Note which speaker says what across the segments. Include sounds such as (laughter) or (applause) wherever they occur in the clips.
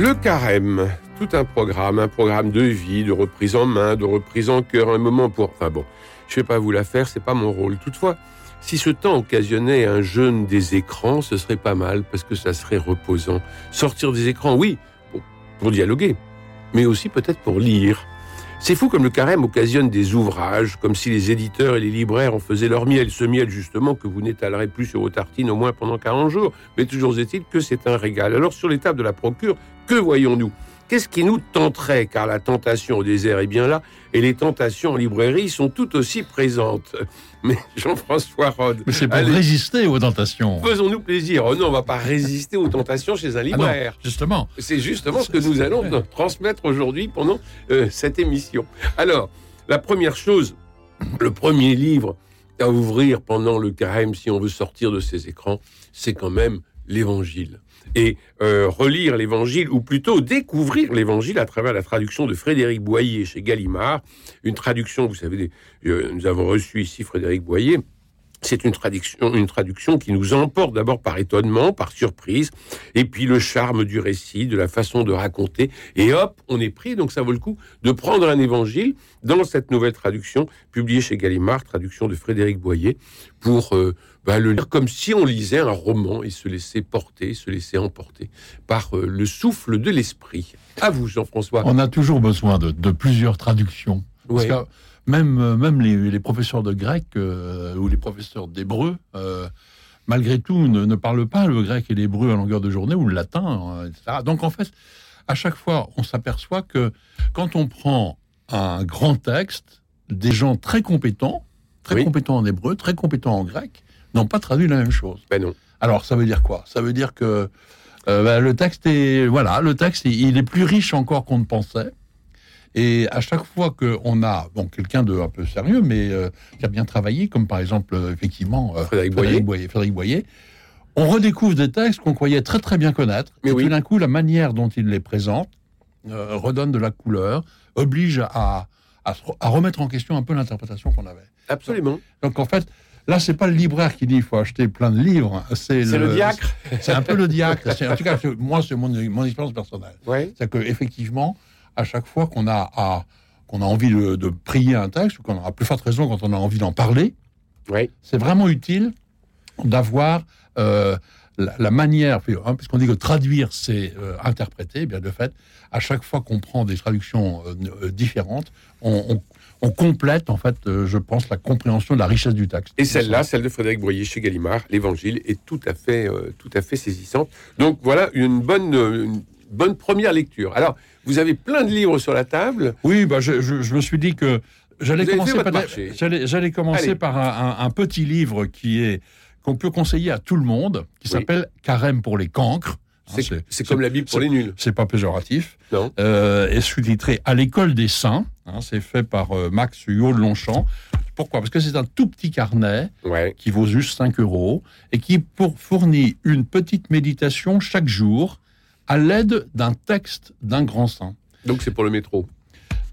Speaker 1: Le carême, tout un programme, un programme de vie, de reprise en main, de reprise en cœur, un moment pour... Enfin bon, je vais pas vous la faire, c'est pas mon rôle. Toutefois, si ce temps occasionnait un jeûne des écrans, ce serait pas mal parce que ça serait reposant. Sortir des écrans, oui, pour, pour dialoguer, mais aussi peut-être pour lire. C'est fou comme le carême occasionne des ouvrages, comme si les éditeurs et les libraires en faisaient leur miel, ce miel justement que vous n'étalerez plus sur vos tartines au moins pendant 40 jours. Mais toujours est-il que c'est un régal. Alors sur les de la procure, que voyons-nous? Qu'est-ce qui nous tenterait? Car la tentation au désert est bien là, et les tentations en librairie sont tout aussi présentes. (laughs) Mais Jean-François Rode...
Speaker 2: Mais c'est pour résister aux tentations.
Speaker 1: Faisons-nous plaisir. Oh non, on va pas résister aux tentations chez un libraire.
Speaker 2: Ah non, justement.
Speaker 1: C'est justement ce que nous allons transmettre aujourd'hui pendant euh, cette émission. Alors, la première chose, le premier livre à ouvrir pendant le carême, si on veut sortir de ces écrans, c'est quand même l'Évangile et euh, relire l'Évangile, ou plutôt découvrir l'Évangile à travers la traduction de Frédéric Boyer chez Gallimard. Une traduction, vous savez, euh, nous avons reçu ici Frédéric Boyer. C'est une traduction, une traduction qui nous emporte d'abord par étonnement, par surprise, et puis le charme du récit, de la façon de raconter, et hop, on est pris. Donc ça vaut le coup de prendre un évangile dans cette nouvelle traduction publiée chez Gallimard, traduction de Frédéric Boyer, pour euh, bah, le lire comme si on lisait un roman et se laisser porter, se laisser emporter par euh, le souffle de l'esprit. À vous, Jean-François.
Speaker 2: On a toujours besoin de, de plusieurs traductions. Parce que même, euh, même les, les, professeurs de grec euh, ou les professeurs d'hébreu, euh, malgré tout, ne, ne, parlent pas le grec et l'hébreu à longueur de journée ou le latin, etc. Donc en fait, à chaque fois, on s'aperçoit que quand on prend un grand texte, des gens très compétents, très oui. compétents en hébreu, très compétents en grec, n'ont pas traduit la même chose.
Speaker 1: Ben non.
Speaker 2: Alors ça veut dire quoi? Ça veut dire que euh, ben, le texte est voilà, le texte il est plus riche encore qu'on ne pensait. Et à chaque fois qu'on a bon, quelqu'un de un peu sérieux, mais euh, qui a bien travaillé, comme par exemple, euh, effectivement,
Speaker 1: euh, Frédéric,
Speaker 2: Boyer. Frédéric Boyer, on redécouvre des textes qu'on croyait très très bien connaître.
Speaker 1: Mais
Speaker 2: et
Speaker 1: oui.
Speaker 2: tout d'un coup, la manière dont il les présente redonne de la couleur, oblige à, à, à, remettre en question un peu l'interprétation qu'on avait.
Speaker 1: Absolument.
Speaker 2: Donc, donc, en fait, là, c'est pas le libraire qui dit il faut acheter plein de livres, c'est
Speaker 1: le, le, diacre.
Speaker 2: C'est un peu le diacre. En tout cas, moi, c'est mon, mon expérience personnelle.
Speaker 1: Ouais.
Speaker 2: C'est que effectivement, à chaque fois qu'on a, à, qu'on a envie de, de, prier un texte, ou qu'on aura plus forte raison quand on a envie d'en parler,
Speaker 1: oui.
Speaker 2: c'est vraiment utile d'avoir euh, la, la, manière, hein, puisqu'on dit que traduire, c'est euh, interpréter, eh bien de fait, à chaque fois qu'on prend des traductions euh, différentes, on, on on complète, en fait, euh, je pense, la compréhension de la richesse du texte.
Speaker 1: Et celle-là, celle de Frédéric Boyer chez Gallimard, l'Évangile, est tout à fait, euh, tout à fait saisissante. Donc voilà une bonne, une bonne première lecture. Alors, vous avez plein de livres sur la table.
Speaker 2: Oui, bah, je, je, je me suis dit que j'allais commencer, j'allais commencer Allez. par un, un, un, petit livre qui est qu'on peut conseiller à tout le monde, qui
Speaker 1: Oui.
Speaker 2: s'appelle Carême pour les cancres. Hein,
Speaker 1: C'est comme la Bible pour les nuls.
Speaker 2: C'est pas péjoratif.
Speaker 1: Non.
Speaker 2: Euh, et sous-titré À l'école des saints. Hein, c'est fait par euh, Max Huot de Longchamp. Pourquoi? Parce que c'est un tout petit carnet
Speaker 1: ouais.
Speaker 2: qui vaut juste 5 euros et qui pour, fournit une petite méditation chaque jour à l'aide d'un texte d'un grand saint.
Speaker 1: Donc c'est pour le métro.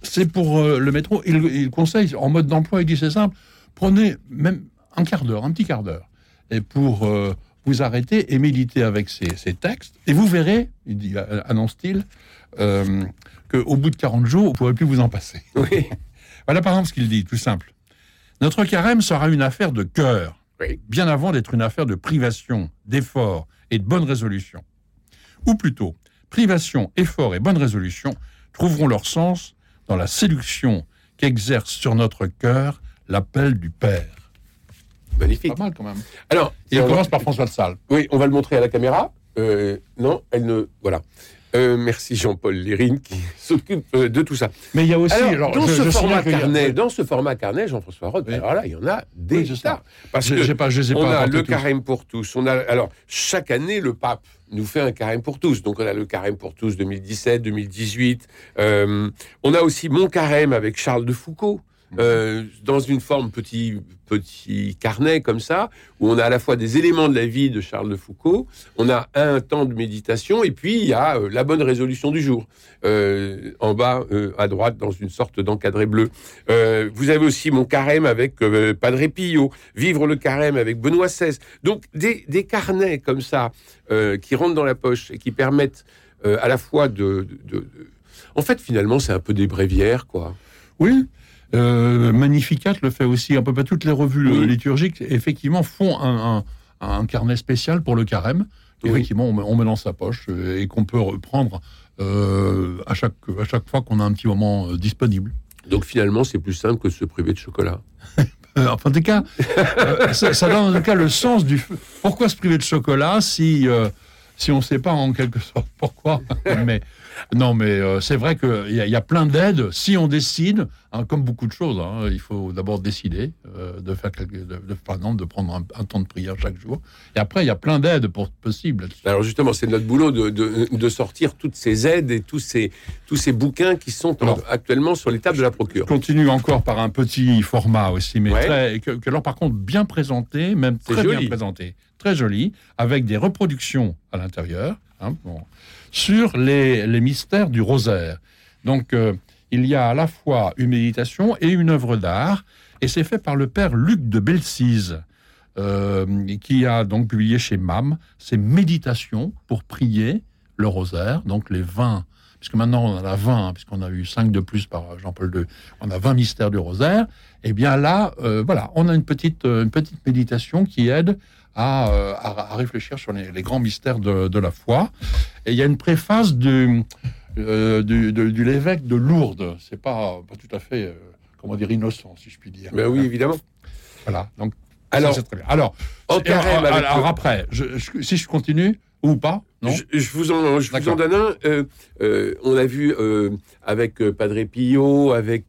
Speaker 2: C'est pour euh, le métro. Il, il, conseille en mode d'emploi, il dit c'est simple, prenez même un quart d'heure, un petit quart d'heure. Et pour euh, vous arrêter et méditer avec ces, ces, textes, et vous verrez, il dit, annonce-t-il, euh, qu'au bout de 40 jours, vous ne pourrez plus vous en passer.
Speaker 1: Oui. (laughs)
Speaker 2: Voilà par exemple ce qu'il dit, tout simple. Notre carême sera une affaire de cœur,
Speaker 1: oui.
Speaker 2: bien avant d'être une affaire de privation, d'effort et de bonne résolution. Ou plutôt, privation, effort et bonne résolution trouveront leur sens dans la séduction qu'exerce sur notre cœur l'appel du Père.
Speaker 1: Magnifique.
Speaker 2: Pas mal quand même.
Speaker 1: Alors,
Speaker 2: il commence par François de Sales.
Speaker 1: Oui, on va le montrer à la caméra. Euh, non, elle ne. Voilà. Euh, merci Jean-Paul Lérine qui (laughs) s'occupe euh, de tout ça.
Speaker 2: Mais il y a aussi
Speaker 1: alors, dans, ce format carnet, dans ce format carnet, Jean-François Roth, alors là, il y en a des oui,
Speaker 2: Parce que pas, je
Speaker 1: on
Speaker 2: pas
Speaker 1: a le carême pour tous. On a alors chaque année le pape nous fait un carême pour tous. Donc on a le carême pour tous 2017, 2018. Euh, on a aussi mon carême avec Charles de Foucault. Euh, dans une forme petit petit carnet comme ça, où on a à la fois des éléments de la vie de Charles de Foucault, on a un temps de méditation, et puis il y a euh, la bonne résolution du jour, euh, en bas à droite dans une sorte d'encadré bleu. vous avez aussi mon carême avec Padre Pio, vivre le carême avec Benoît XVI. Donc des, des carnets comme ça qui rentrent dans la poche et qui permettent à la fois de. En fait, finalement, c'est un peu des bréviaires, quoi.
Speaker 2: Oui, euh, Magnificat le fait aussi. À peu près toutes les revues liturgiques, effectivement, font un, carnet spécial pour le carême. Effectivement, on, met dans sa poche euh, et qu'on peut reprendre euh, à, chaque, à chaque fois qu'on a un petit moment disponible.
Speaker 1: Donc finalement, c'est plus simple que de se priver de chocolat. (laughs)
Speaker 2: enfin, en tout cas, ça, ça, donne en tout cas le sens du. Pourquoi se priver de chocolat si, si on ne sait pas en quelque sorte pourquoi Mais non, mais euh, c'est vrai qu'il y, y, a plein d'aides. Si on décide, hein, comme beaucoup de choses, hein, il faut d'abord décider euh, de faire, quelque, de, par exemple, de prendre un, temps de prière chaque jour. Et après, il y a plein d'aides possibles.
Speaker 1: Alors justement, c'est notre boulot de, de, sortir toutes ces aides et tous ces, tous ces bouquins qui sont actuellement sur les tables de la procure.
Speaker 2: Je continue encore par un petit format aussi, mais très, que, alors par contre bien présenté, même très bien présenté, très joli, avec des reproductions à l'intérieur. Hein, sur les, mystères du rosaire. Donc, euh, il y a à la fois une méditation et une œuvre d'art, et c'est fait par le père Luc de Belsize, euh, qui a donc publié chez MAM ses méditations pour prier le rosaire, donc les 20, puisque maintenant on en a 20, puisqu'on a eu 5 de plus par Jean-Paul II, on a 20 mystères du rosaire, et eh bien là, euh, voilà, on a une petite, une petite méditation qui aide euh, à, réfléchir sur les, grands mystères de, la foi. Et il y a une préface du, euh, du, l'évêque de Lourdes. C'est pas, pas tout à fait, euh, comment dire, innocent, si je puis dire.
Speaker 1: Mais ben oui, évidemment.
Speaker 2: Voilà. Donc, alors, très bien. Alors, alors, après, si je continue, ou pas
Speaker 1: non je, vous en, je vous en donne un. on a vu avec Padre Pio, avec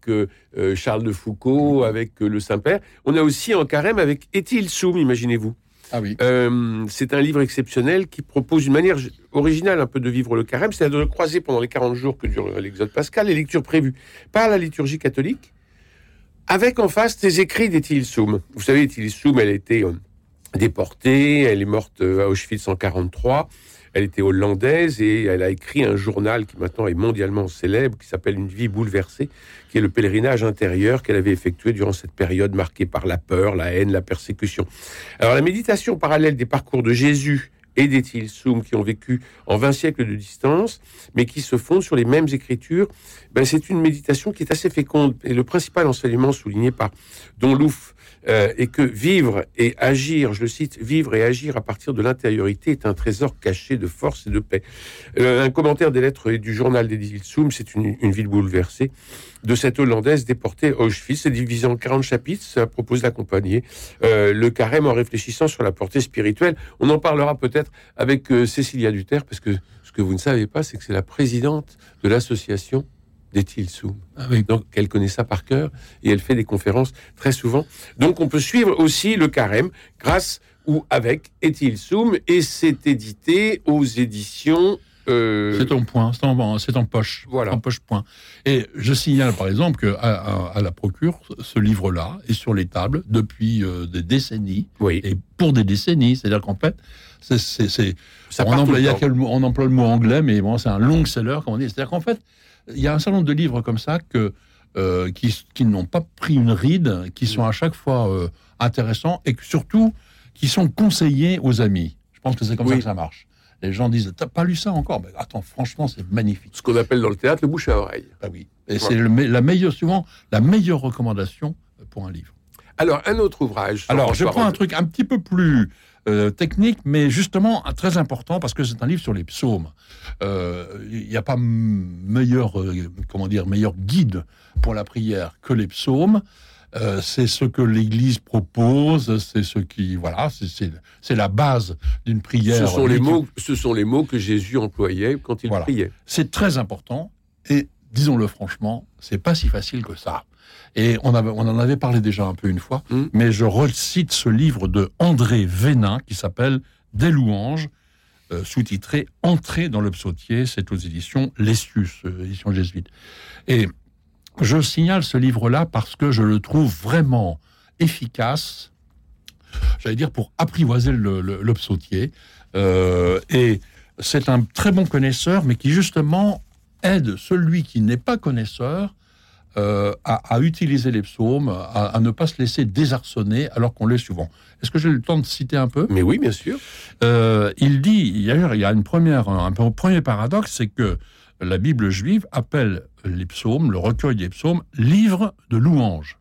Speaker 1: Charles de Foucault, avec le Saint-Père. On a aussi en carême avec Étil Soum, imaginez-vous.
Speaker 2: Ah.
Speaker 1: Euh, c'est un livre exceptionnel qui propose une manière originale un peu de vivre le carême, c'est de le croiser pendant les 40 jours que dure l'exode pascal, les lectures prévues par la liturgie catholique, avec en face des écrits d'Étilie Soum. Vous savez, Étilie Soum, elle a été euh, déportée, elle est morte euh, à Auschwitz en 43. Elle était hollandaise et elle a écrit un journal qui maintenant est mondialement célèbre, qui s'appelle Une vie bouleversée, qui est le pèlerinage intérieur qu'elle avait effectué durant cette période marquée par la peur, la haine, la persécution. Alors la méditation parallèle des parcours de Jésus et des Tilsum qui ont vécu en 20 siècles de distance, mais qui se fondent sur les mêmes écritures, ben, c'est une méditation qui est assez féconde. Et le principal enseignement souligné par Don Louf euh, et que vivre et agir, je le cite, vivre et agir à partir de l'intériorité est un trésor caché de force et de paix. Euh, un commentaire des lettres du journal d'Edith Soum, c'est une, ville bouleversée, de cette Hollandaise déportée à Auschwitz. C'est divisé en 40 chapitres, ça propose d'accompagner euh, le carême en réfléchissant sur la portée spirituelle. On en parlera peut-être avec Cécilia Duterre, parce que ce que vous ne savez pas, c'est que c'est la présidente de l'association d'Etil Soum. Ah Donc, elle connaît ça par cœur et elle fait des conférences très souvent. Donc, on peut suivre aussi le carême grâce ou avec Etil Soum et c'est édité aux éditions.
Speaker 2: Euh, c'est en point, c'est en, c'est en poche.
Speaker 1: Voilà.
Speaker 2: En poche point. Et je signale par exemple qu'à à, la Procure, ce livre-là est sur les tables depuis euh, des décennies.
Speaker 1: Oui.
Speaker 2: Et pour des décennies. C'est-à-dire qu'en fait, c'est, c'est, on, emploie, on emploie le mot anglais, mais bon, c'est un long seller, comme on dit. C'est-à-dire qu'en fait, il y a un certain nombre de livres comme ça que, euh, qui, qui n'ont pas pris une ride, qui sont à chaque fois euh, intéressants et surtout qui sont conseillés aux amis. Je pense que c'est comme ça que ça marche. Les gens disent T'as pas lu ça encore? Mais attends, franchement, c'est magnifique.
Speaker 1: Ce qu'on appelle dans le théâtre le bouche à oreille.
Speaker 2: Ah oui. Et c'est la meilleure, souvent la meilleure recommandation pour un livre.
Speaker 1: Alors, un autre ouvrage.
Speaker 2: Alors, je prends un truc un petit peu plus euh, technique, mais justement très important parce que c'est un livre sur les psaumes. Euh, il n'y a pas meilleur, euh, comment dire, meilleur guide pour la prière que les psaumes. Euh, c'est ce que l'Église propose, c'est ce qui, voilà, c'est la base d'une prière.
Speaker 1: Ce sont, les mots, ce sont les mots que Jésus employait quand il priait.
Speaker 2: C'est très important et disons-le franchement, c'est pas si facile que ça. Et on, avait, on en avait parlé déjà un peu une fois, hmm. mais je recite ce livre de André Vénin qui s'appelle Des louanges, euh, sous-titré Entrée dans le psautier, c'est aux éditions Lessius, euh, édition jésuite. Et je signale ce livre-là parce que je le trouve vraiment efficace, j'allais dire, pour apprivoiser le, psautier. Euh, et c'est un très bon connaisseur, mais qui justement aide celui qui n'est pas connaisseur euh, à, utiliser les psaumes, à, ne pas se laisser désarçonner alors qu'on l'est souvent. Est-ce que j'ai le temps de citer un peu?
Speaker 1: Mais oui, bien sûr.
Speaker 2: Euh, il dit, d'ailleurs, il y a une première, un premier paradoxe, c'est que la Bible juive appelle les psaumes, le recueil des psaumes, livre de louanges.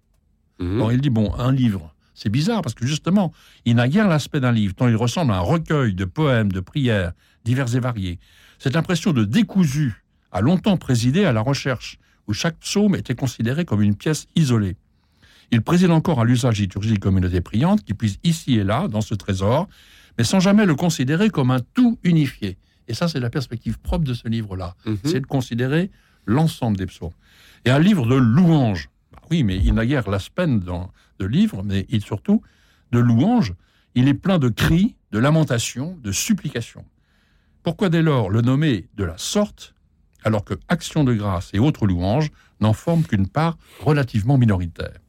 Speaker 2: Mmh. il dit, bon, un livre, c'est bizarre parce que justement, il n'a guère l'aspect d'un livre, tant il ressemble à un recueil de poèmes, de prières, divers et variés. Cette impression de décousu a longtemps présidé à la recherche, où chaque psaume était considéré comme une pièce isolée. Il préside encore à l'usage liturgique communauté priante qui puise ici et là dans ce trésor, mais sans jamais le considérer comme un tout unifié. Et ça, c'est la perspective propre de ce livre-là. Mhm. C'est de considérer l'ensemble des psaumes. Et un livre de louanges. Bah oui, mais il n'a guère l'aspect de livre, mais il, surtout de louanges. Il est plein de cris, de lamentations, de supplications. Pourquoi dès lors le nommer de la sorte, alors que action de grâce et autres louanges n'en forment qu'une part relativement minoritaire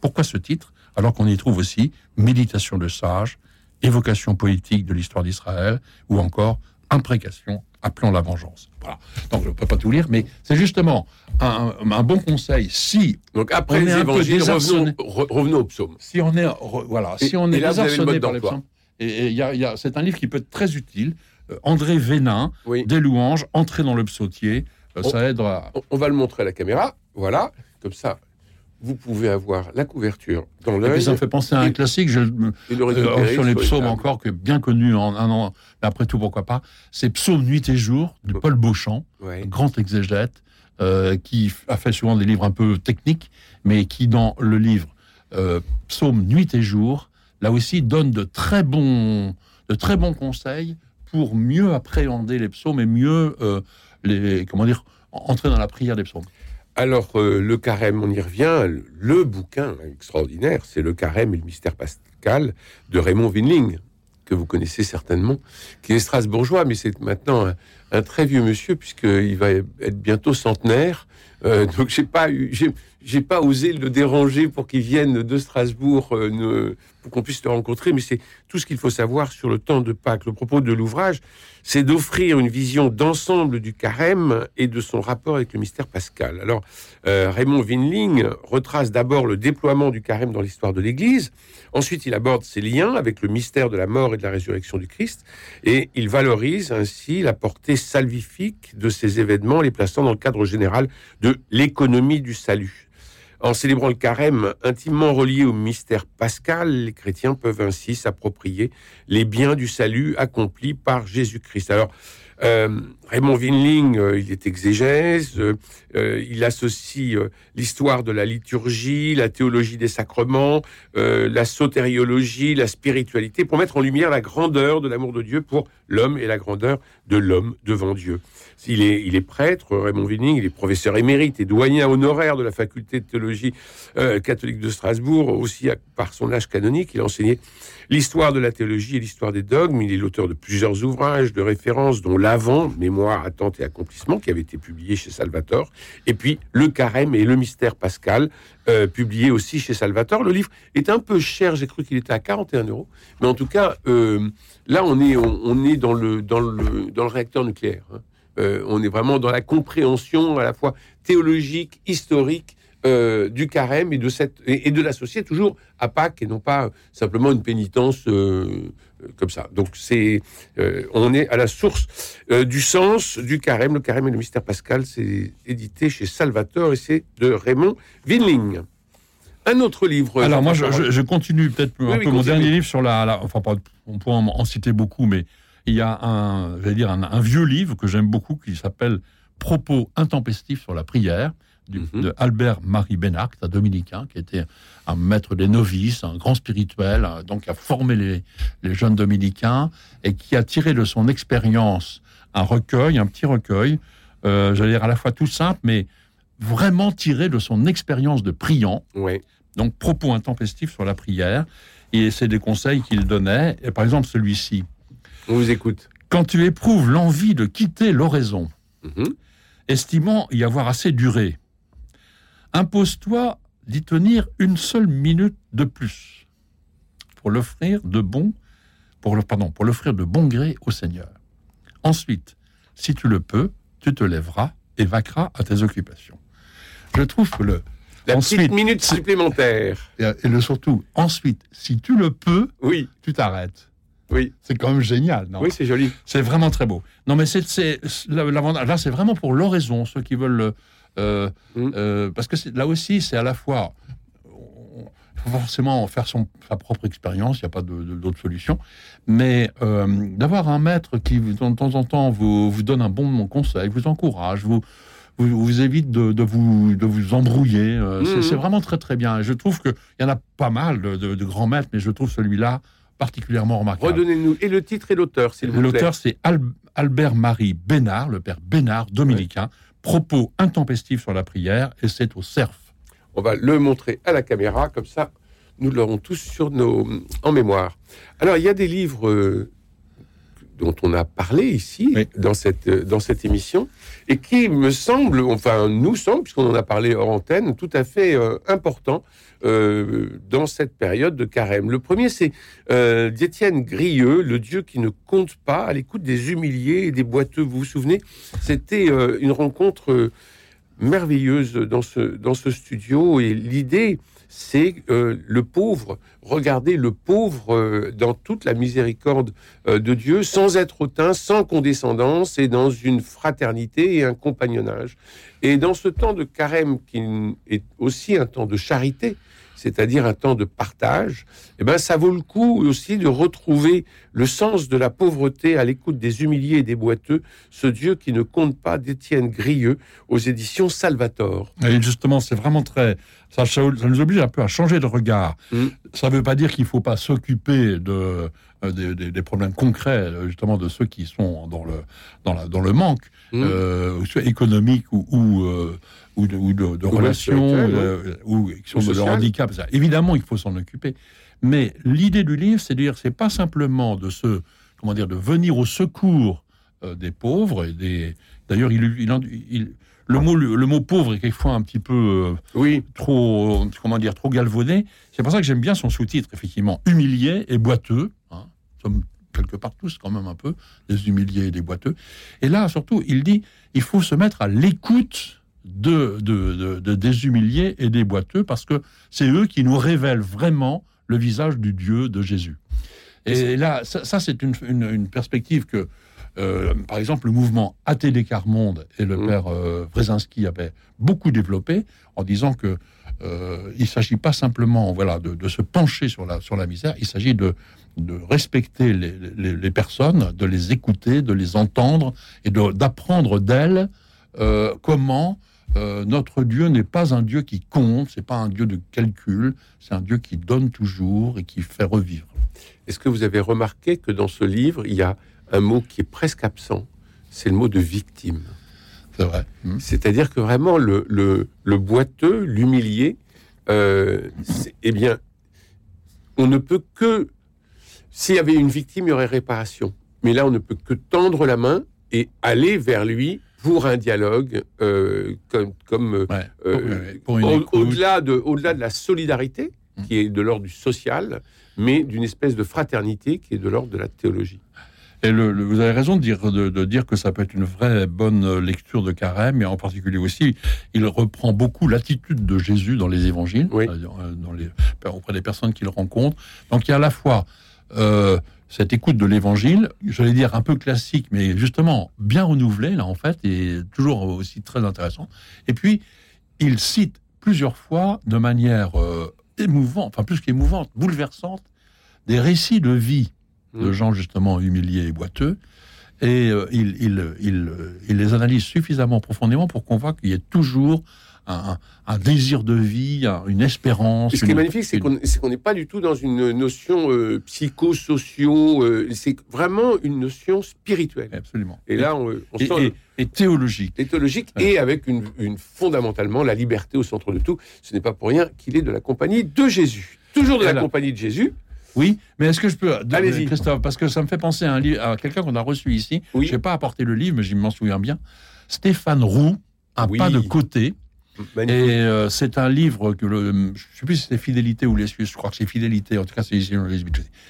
Speaker 2: Pourquoi ce titre, alors qu'on y trouve aussi méditation de sages, évocation politique de l'histoire d'Israël, ou encore imprécation appelant la vengeance. Voilà. Donc je ne peux pas tout lire, mais c'est justement un, bon conseil. Si
Speaker 1: donc après les évangiles, revenons, revenons, au psaume.
Speaker 2: Si on est voilà, si on est désarçonné par les psaumes, et, y a, c'est un livre qui peut être très utile. Euh, André Vénin, des louanges, entrer dans le psautier, euh, ça aidera.
Speaker 1: On va le montrer à la caméra. Voilà, comme ça, vous pouvez avoir la couverture dans l'œil.
Speaker 2: Ça me fait penser à un classique, je, euh, sur les psaumes encore, que bien connu en un an, mais après tout, pourquoi pas. C'est Psaume Nuit et Jour de Paul Beauchamp, grand exégète, euh, qui a fait souvent des livres un peu techniques, mais qui, dans le livre euh, Psaume Nuit et Jour, là aussi, donne de très bons, de très bons conseils pour mieux appréhender les psaumes et mieux les, comment dire, entrer dans la prière des psaumes.
Speaker 1: Alors, euh, le carême, on y revient. Le bouquin extraordinaire, c'est Le carême et le mystère pascal de Raymond Winling, que vous connaissez certainement, qui est strasbourgeois, mais c'est maintenant un, très vieux monsieur, puisqu'il va être bientôt centenaire. Euh, (laughs) donc, j'ai pas j'ai pas osé le déranger pour qu'il vienne de Strasbourg, euh, pour qu'on puisse le rencontrer, mais c'est tout ce qu'il faut savoir sur le temps de Pâques. Le propos de l'ouvrage, c'est d'offrir une vision d'ensemble du carême et de son rapport avec le mystère pascal. Alors, euh, Raymond Winling retrace d'abord le déploiement du carême dans l'histoire de l'Église, ensuite il aborde ses liens avec le mystère de la mort et de la résurrection du Christ, et il valorise ainsi la portée salvifique de ces événements, les plaçant dans le cadre général de l'économie du salut. En célébrant le carême intimement relié au mystère pascal, les chrétiens peuvent ainsi s'approprier les biens du salut accomplis par Jésus-Christ. Alors, euh, Raymond Winling, euh, il est exégèse, euh, il associe l'histoire de la liturgie, la théologie des sacrements, la sotériologie, la spiritualité, pour mettre en lumière la grandeur de l'amour de Dieu pour l'homme et la grandeur de l'homme devant Dieu. Il est, il est prêtre, Raymond Winning, il est professeur émérite et doyen honoraire de la faculté de théologie catholique de Strasbourg, aussi par son âge canonique, il a enseigné l'histoire de la théologie et l'histoire des dogmes. Il est l'auteur de plusieurs ouvrages de référence, dont L'Avant, Mémoire, Attente et Accomplissement, qui avait été publié chez Salvator, et puis Le Carême et le Mystère Pascal, euh, publié aussi chez Salvator. Le livre est un peu cher, j'ai cru qu'il était à 41 euros, mais en tout cas, euh, là, on est, on, est dans, le, dans, le, dans le réacteur nucléaire. Hein. Euh, on est vraiment dans la compréhension à la fois théologique, historique euh, du carême et de, cette, et, de l'associer toujours à Pâques et non pas simplement une pénitence euh, comme ça. Donc c'est, euh, on est à la source du sens du carême. Le carême et le mystère pascal, c'est édité chez Salvatore et c'est de Raymond Winling. Un autre livre.
Speaker 2: Alors moi, je, continue peut-être un peu mon dernier livre sur la, enfin on pourrait en, citer beaucoup, mais il y a un, dire un vieux livre que j'aime beaucoup qui s'appelle Propos intempestifs sur la prière mhm. de Albert Marie Bénard, un dominicain, qui était un maître des novices, un grand spirituel, donc qui a formé les, les jeunes dominicains et qui a tiré de son expérience un recueil, un petit recueil, euh, j'allais dire à la fois tout simple, mais vraiment tiré de son expérience de priant.
Speaker 1: Oui.
Speaker 2: Donc, propos intempestifs sur la prière. Et c'est des conseils qu'il donnait. Et par exemple, celui-ci.
Speaker 1: On vous écoute.
Speaker 2: Quand tu éprouves l'envie de quitter l'oraison, mhm. estimant y avoir assez duré, impose-toi d'y tenir une seule minute de plus pour l'offrir de bon, pour le, pardon, pour l'offrir de bon gré au Seigneur. Ensuite, si tu le peux, tu te lèveras et vaqueras à tes occupations. Je trouve que le
Speaker 1: la petite minute supplémentaire.
Speaker 2: Et, le surtout, ensuite, si tu le peux,
Speaker 1: oui.
Speaker 2: tu t'arrêtes.
Speaker 1: Oui.
Speaker 2: C'est quand même génial, non?
Speaker 1: Oui, c'est joli.
Speaker 2: C'est vraiment très beau. Non, mais c'est là, c'est vraiment pour l'oraison, ceux qui veulent. Euh, mm. euh, parce que là aussi, c'est à la fois forcément faire son, sa propre expérience, il n'y a pas d'autre solution, mais euh, d'avoir un maître qui, de temps en temps, vous, vous donne un bon conseil, vous encourage, vous, vous, évite de, vous, de vous embrouiller. Mmh. C'est vraiment très très bien. je trouve qu'il y en a pas mal de, grands maîtres, mais je trouve celui-là particulièrement remarquable.
Speaker 1: Redonnez-nous. Et le titre et l'auteur, s'il vous
Speaker 2: plaît. L'auteur, c'est Albert-Marie Bénard, le père Bénard, dominicain. Propos intempestifs sur la prière, et c'est au CERF.
Speaker 1: On va le montrer à la caméra, comme ça, nous l'aurons tous sur nos, en mémoire. Alors, il y a des livres euh, dont on a parlé ici, dans, cette, euh, dans cette émission, et qui me semble, enfin, nous semble, puisqu'on en a parlé hors antenne, tout à fait euh, important dans cette période de carême. Le premier, c'est d'Étienne Grieux, le Dieu qui ne compte pas, à l'écoute des humiliés et des boiteux. Vous vous souvenez C'était une rencontre merveilleuse dans ce, dans ce studio, et l'idée c'est euh, le pauvre, regarder le pauvre euh, dans toute la miséricorde euh, de Dieu, sans être hautain, sans condescendance, et dans une fraternité et un compagnonnage. Et dans ce temps de carême, qui est aussi un temps de charité, c'est-à-dire un temps de partage, eh ben, ça vaut le coup aussi de retrouver le sens de la pauvreté à l'écoute des humiliés et des boiteux, ce Dieu qui ne compte pas d'Étienne Grieux aux éditions Salvator.
Speaker 2: Et justement, c'est vraiment très... Ça, ça, nous oblige un peu à changer de regard. Mm. Ça ne veut pas dire qu'il ne faut pas s'occuper de, euh, des, problèmes concrets, justement, de ceux qui sont dans le, dans la, dans le manque, mm. euh, économique ou, ou euh, ou de, relations euh, ou qui sont de handicap. Évidemment, il faut s'en occuper. Mais l'idée du livre, c'est de dire, c'est pas simplement de se, comment dire, de venir au secours euh, des pauvres et des. D'ailleurs, il, il, le mot, le, mot pauvre est quelquefois un petit peu, euh,
Speaker 1: oui,
Speaker 2: trop, comment dire, trop galvaudé. C'est pour ça que j'aime bien son sous-titre, effectivement, humilié et boiteux. Hein. sommes quelque part tous quand même un peu des humiliés et des boiteux. Et là, surtout, il dit, il faut se mettre à l'écoute de, de, de, des humiliés et des boiteux, parce que c'est eux qui nous révèlent vraiment le visage du Dieu de Jésus. Et, là, ça, c'est une, une, perspective que, euh, par exemple, le mouvement Athée Descartes Monde et le mmh. père euh, Brzezinski avaient beaucoup développé en disant que euh, il ne s'agit pas simplement voilà, de, de, se pencher sur la, sur la misère, il s'agit de, de respecter les, les, les, personnes, de les écouter, de les entendre et d'apprendre d'elles euh, comment euh, notre Dieu n'est pas un Dieu qui compte, c'est pas un Dieu de calcul, c'est un Dieu qui donne toujours et qui fait revivre.
Speaker 1: Est-ce que vous avez remarqué que dans ce livre, il y a un mot qui est presque absent, c'est le mot de victime?
Speaker 2: C'est vrai.
Speaker 1: Hmm. C'est-à-dire que vraiment le, le, boiteux, l'humilié, euh, eh bien, on ne peut que s'il y avait une victime, il y aurait réparation. Mais là, on ne peut que tendre la main et aller vers lui pour un dialogue euh, comme, comme euh, au-delà de, au-delà de la solidarité mmh. qui est de l'ordre du social, mais d'une espèce de fraternité qui est de l'ordre de la théologie.
Speaker 2: Et le, vous avez raison de dire, de, dire que ça peut être une vraie bonne lecture de Carême, et en particulier aussi, il reprend beaucoup l'attitude de Jésus dans les évangiles, euh, dans les, auprès des personnes qu'il rencontre. Donc il y a à la fois euh, cette écoute de l'évangile, j'allais dire un peu classique, mais justement bien renouvelée, là, en fait, et toujours aussi très intéressant. Et puis, il cite plusieurs fois, de manière euh, émouvante, enfin plus qu'émouvante, bouleversante, des récits de vie de mmh. gens justement humiliés et boiteux. Et euh, il, il, il, il, les analyse suffisamment profondément pour qu'on voit qu'il y ait toujours un, désir de vie, une espérance.
Speaker 1: ce qui est magnifique, c'est qu'on n'est pas du tout dans une notion euh, psycho-socio, euh, c'est vraiment une notion spirituelle.
Speaker 2: Absolument.
Speaker 1: Et, là, on, sent...
Speaker 2: Et, théologique.
Speaker 1: Et théologique, et avec une, fondamentalement la liberté au centre de tout. Ce n'est pas pour rien qu'il est de la compagnie de Jésus. Toujours de la compagnie de Jésus.
Speaker 2: Oui, mais est-ce que je peux. Allez-y. Christophe, parce que ça me fait penser à, un livre, à quelqu'un qu'on a reçu ici. Oui. Je n'ai pas apporté le livre, mais je m'en souviens bien. Stéphane Roux, Un pas de côté. Et euh, c'est un livre que le, je ne sais plus si c'est Fidélité ou Les Suisses, je crois que c'est Fidélité, en tout cas c'est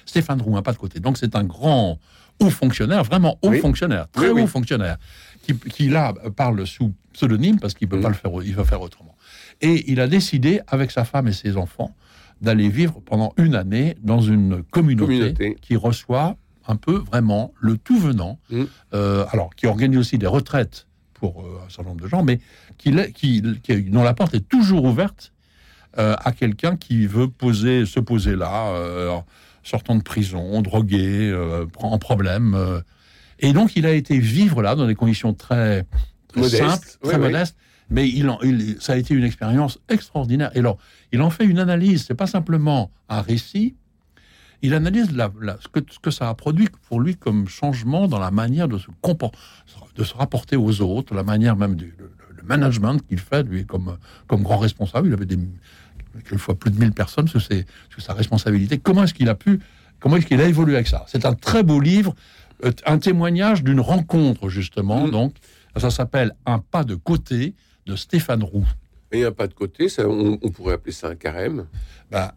Speaker 2: Stéphane Roux, un pas de côté. Donc c'est un grand haut fonctionnaire, vraiment haut fonctionnaire, très haut fonctionnaire, qui, qui, là parle sous pseudonyme parce qu'il ne peut pas le faire, il veut faire autrement. Et il a décidé, avec sa femme et ses enfants, d'aller vivre pendant une année dans une communauté, qui reçoit un peu vraiment le tout venant, mm. euh, alors qui organise aussi des retraites pour euh, un certain nombre de gens, mais qui, qui, dont la porte est toujours ouverte euh, à quelqu'un qui veut poser, se poser là, sortant de prison, drogué, en problème. et donc il a été vivre là dans des conditions très, simples, très modestes mais il, ça a été une expérience extraordinaire. Et alors, il en fait une analyse, c'est pas simplement un récit, il analyse la, ce, que, ce, que, ça a produit pour lui comme changement dans la manière de se, de se rapporter aux autres, la manière même du le, management qu'il fait, lui, comme, comme grand responsable. Il avait des, quelquefois plus de 1000 personnes sous, ses, sous sa responsabilité. Comment est-ce qu'il a pu, comment est-ce qu'il a évolué avec ça? C'est un très beau livre, euh, un témoignage d'une rencontre, justement. Mmh. Donc, ça s'appelle Un pas de côté de Stéphane Roux.
Speaker 1: Et un pas de côté, ça, on, pourrait appeler ça un carême?
Speaker 2: Bah,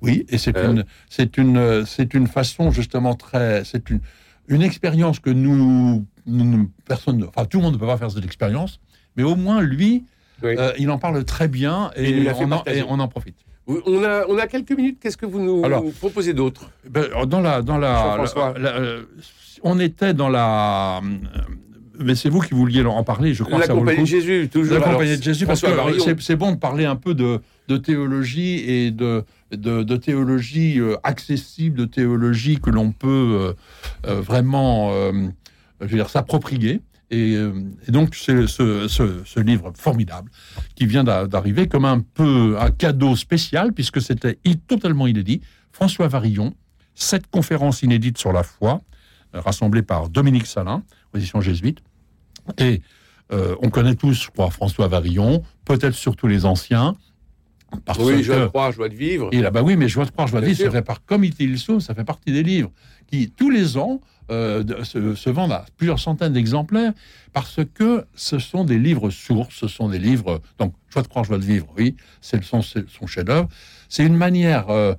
Speaker 2: oui, et c'est euh. une, c'est une, c'est une façon justement très, c'est une, une expérience que nous, personne, enfin tout le monde ne peut pas faire cette expérience, mais au moins lui, euh, il en parle très bien et, on, en, on, en, profite.
Speaker 1: On a, on a quelques minutes. Qu'est-ce que vous nous proposez d'autre?
Speaker 2: ben, Dans la, dans la, euh, on était dans la mais c'est vous qui vouliez en parler, je crois.
Speaker 1: La compagnie de Jésus, toujours.
Speaker 2: La compagnie de Jésus, parce que c'est bon de parler un peu de, de théologie et de, de, théologie euh, accessible, de théologie que l'on peut euh, euh, vraiment, je veux dire, s'approprier. Et, donc, c'est ce, livre formidable qui vient d'arriver comme un peu un cadeau spécial, puisque c'était totalement inédit. François Varillon, cette conférence inédite sur la foi, rassemblée par Dominique Salin, position jésuite. Et euh, on connaît tous, je crois, François Varillon, peut-être surtout les anciens.
Speaker 1: Parce oui, joie de croire, joie de vivre.
Speaker 2: Et là, bah oui, mais joie de croire, joie de vivre, ça fait par comme il ça fait partie des livres qui, tous les ans, euh, se, vendent à plusieurs centaines d'exemplaires parce que ce sont des livres sources, ce sont des livres. Donc, joie de croire, joie de vivre, oui, c'est son, son chef-d'œuvre. C'est une manière euh,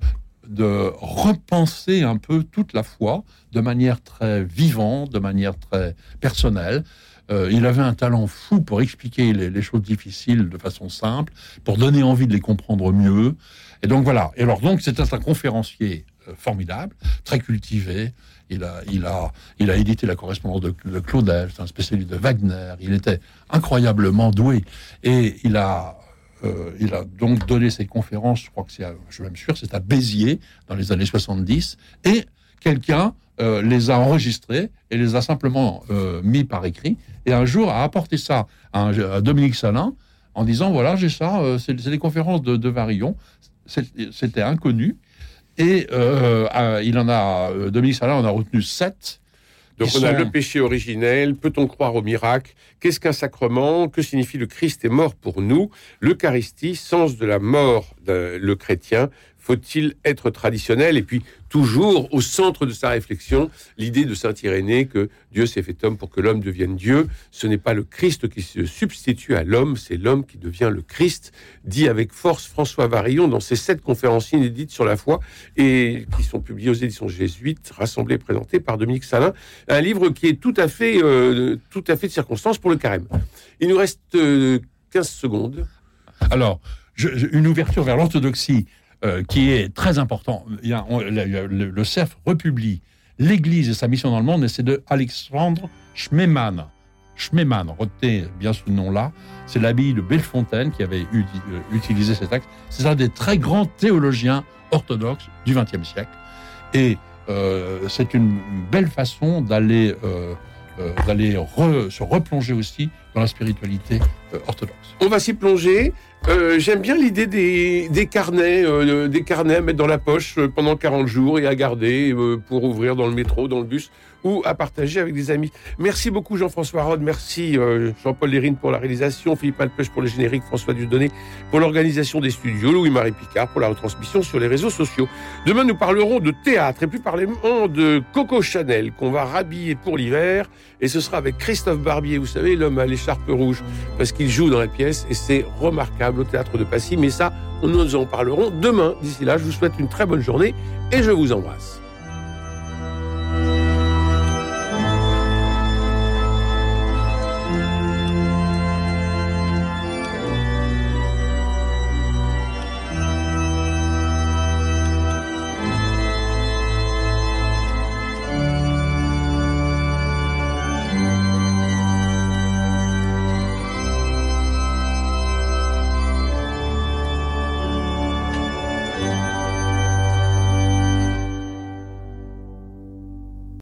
Speaker 2: de repenser un peu toute la foi de manière très vivante, de manière très personnelle. Euh, il avait un talent fou pour expliquer les, choses difficiles de façon simple, pour donner envie de les comprendre mieux. Et donc voilà. Et alors donc c'était un conférencier euh, formidable, très cultivé. Il a, il a, il a édité la correspondance de, de Claudel, un spécialiste de Wagner. Il était incroyablement doué et il a euh, il a donc donné ses conférences, je crois que c'est, je c'est à Béziers dans les années 70, et quelqu'un les a enregistrés et les a simplement mis par écrit, et un jour a apporté ça à, Dominique Salin en disant, voilà, j'ai ça, c'est, des conférences de, de Varillon, c'était inconnu, et il en a, Dominique Salin en a retenu sept,
Speaker 1: donc on a le péché originel, peut-on croire au miracle? Qu'est-ce qu'un sacrement? Que signifie le Christ est mort pour nous? L'Eucharistie, sens de la mort de le chrétien, faut-il être traditionnel? Et puis, toujours au centre de sa réflexion, l'idée de Saint Irénée que Dieu s'est fait homme pour que l'homme devienne Dieu. Ce n'est pas le Christ qui se substitue à l'homme, c'est l'homme qui devient le Christ, dit avec force François Varillon dans ses sept conférences inédites sur la foi et qui sont publiées aux éditions jésuites, rassemblées et présentées par Dominique Salin. Un livre qui est tout à fait, euh, de circonstance pour le carême. Il nous reste 15 euh, secondes.
Speaker 2: Alors, une ouverture vers l'orthodoxie euh, qui est très important. Le, CERF republie l'Église et sa mission dans le monde, et c'est de Alexandre Schmemann. Schmemann, retenez bien ce nom-là, c'est l'abbaye de Bellefontaine qui avait euh, utilisé cet texte. C'est un des très grands théologiens orthodoxes du XXe siècle. Et euh, c'est une belle façon d'aller d'aller se replonger aussi dans la spiritualité orthodoxe.
Speaker 1: On va s'y plonger. J'aime bien l'idée des, des, carnets, des carnets à mettre dans la poche pendant 40 jours et à garder pour ouvrir dans le métro, dans le bus ou à partager avec des amis. Merci beaucoup Jean-François Rode, merci euh, Jean-Paul Lérine pour la réalisation, Philippe Alpech pour le générique, François Dudonné pour l'organisation des studios, Louis-Marie Picard pour la retransmission sur les réseaux sociaux. Demain, nous parlerons de théâtre et plus particulièrement de Coco Chanel qu'on va rhabiller pour l'hiver et ce sera avec Christophe Barbier, vous savez, l'homme à l'écharpe rouge, parce qu'il joue dans la pièce et c'est remarquable au théâtre de Passy. Mais ça, nous en parlerons demain. D'ici là, je vous souhaite une très bonne journée et je vous embrasse.